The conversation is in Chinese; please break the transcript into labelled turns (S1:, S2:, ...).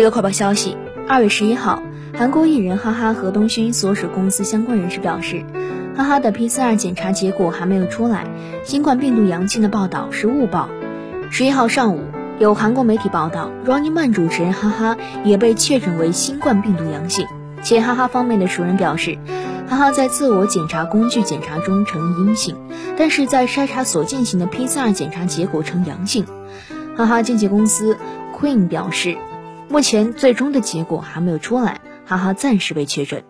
S1: 娱乐快报消息：二月十一号，韩国艺人哈哈和东勋所属公司相关人士表示，哈哈的 PCR 检查结果还没有出来，新冠病毒阳性的报道是误报。十一号上午，有韩国媒体报道，Running Man 主持人哈哈也被确诊为新冠病毒阳性，且哈哈方面的熟人表示，哈哈在自我检查工具检查中呈阴性，但是在筛查所进行的 PCR 检查结果呈阳性。哈哈经纪公司 Queen 表示。目前最终的结果还没有出来，哈哈暂时被确诊。